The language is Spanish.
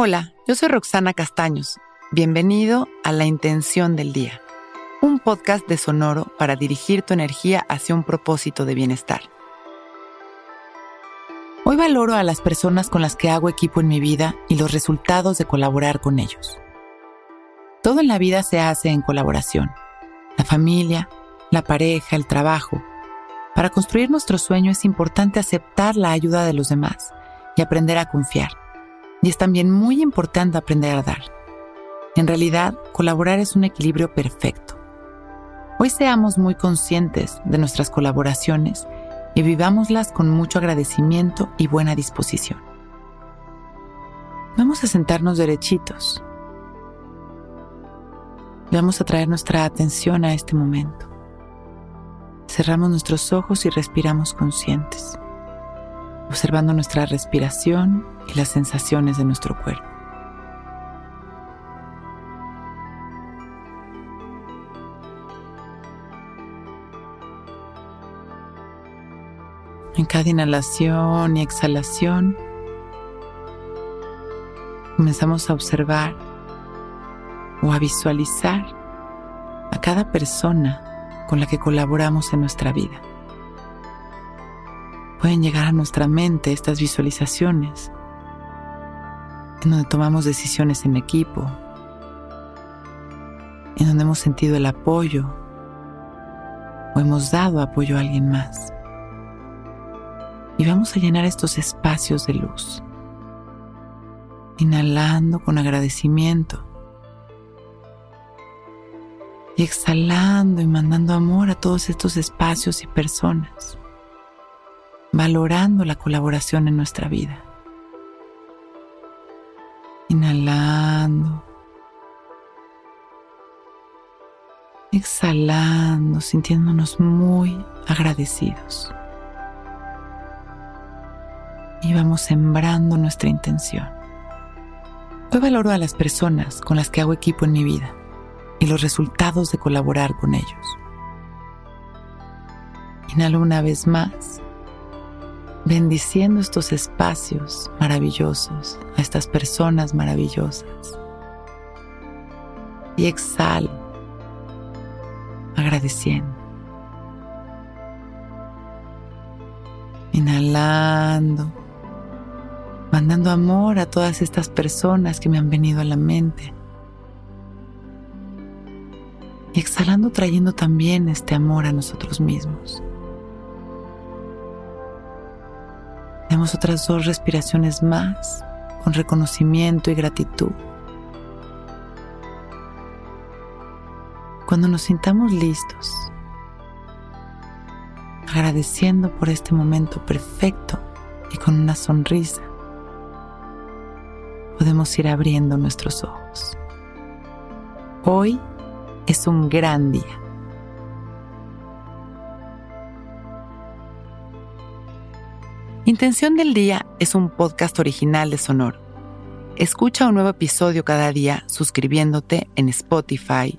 Hola, yo soy Roxana Castaños. Bienvenido a La Intención del Día, un podcast de Sonoro para dirigir tu energía hacia un propósito de bienestar. Hoy valoro a las personas con las que hago equipo en mi vida y los resultados de colaborar con ellos. Todo en la vida se hace en colaboración. La familia, la pareja, el trabajo. Para construir nuestro sueño es importante aceptar la ayuda de los demás y aprender a confiar y es también muy importante aprender a dar. En realidad, colaborar es un equilibrio perfecto. Hoy seamos muy conscientes de nuestras colaboraciones y vivámoslas con mucho agradecimiento y buena disposición. Vamos a sentarnos derechitos. Vamos a traer nuestra atención a este momento. Cerramos nuestros ojos y respiramos conscientes observando nuestra respiración y las sensaciones de nuestro cuerpo. En cada inhalación y exhalación comenzamos a observar o a visualizar a cada persona con la que colaboramos en nuestra vida pueden llegar a nuestra mente estas visualizaciones, en donde tomamos decisiones en equipo, en donde hemos sentido el apoyo o hemos dado apoyo a alguien más. Y vamos a llenar estos espacios de luz, inhalando con agradecimiento y exhalando y mandando amor a todos estos espacios y personas valorando la colaboración en nuestra vida. Exhalando, sintiéndonos muy agradecidos. Y vamos sembrando nuestra intención. Hoy valoro a las personas con las que hago equipo en mi vida y los resultados de colaborar con ellos. Inhalo una vez más bendiciendo estos espacios maravillosos, a estas personas maravillosas. Y exhalo, agradeciendo. Inhalando, mandando amor a todas estas personas que me han venido a la mente. Y exhalando, trayendo también este amor a nosotros mismos. Demos otras dos respiraciones más con reconocimiento y gratitud. Cuando nos sintamos listos, agradeciendo por este momento perfecto y con una sonrisa, podemos ir abriendo nuestros ojos. Hoy es un gran día. Intención del Día es un podcast original de Sonor. Escucha un nuevo episodio cada día suscribiéndote en Spotify,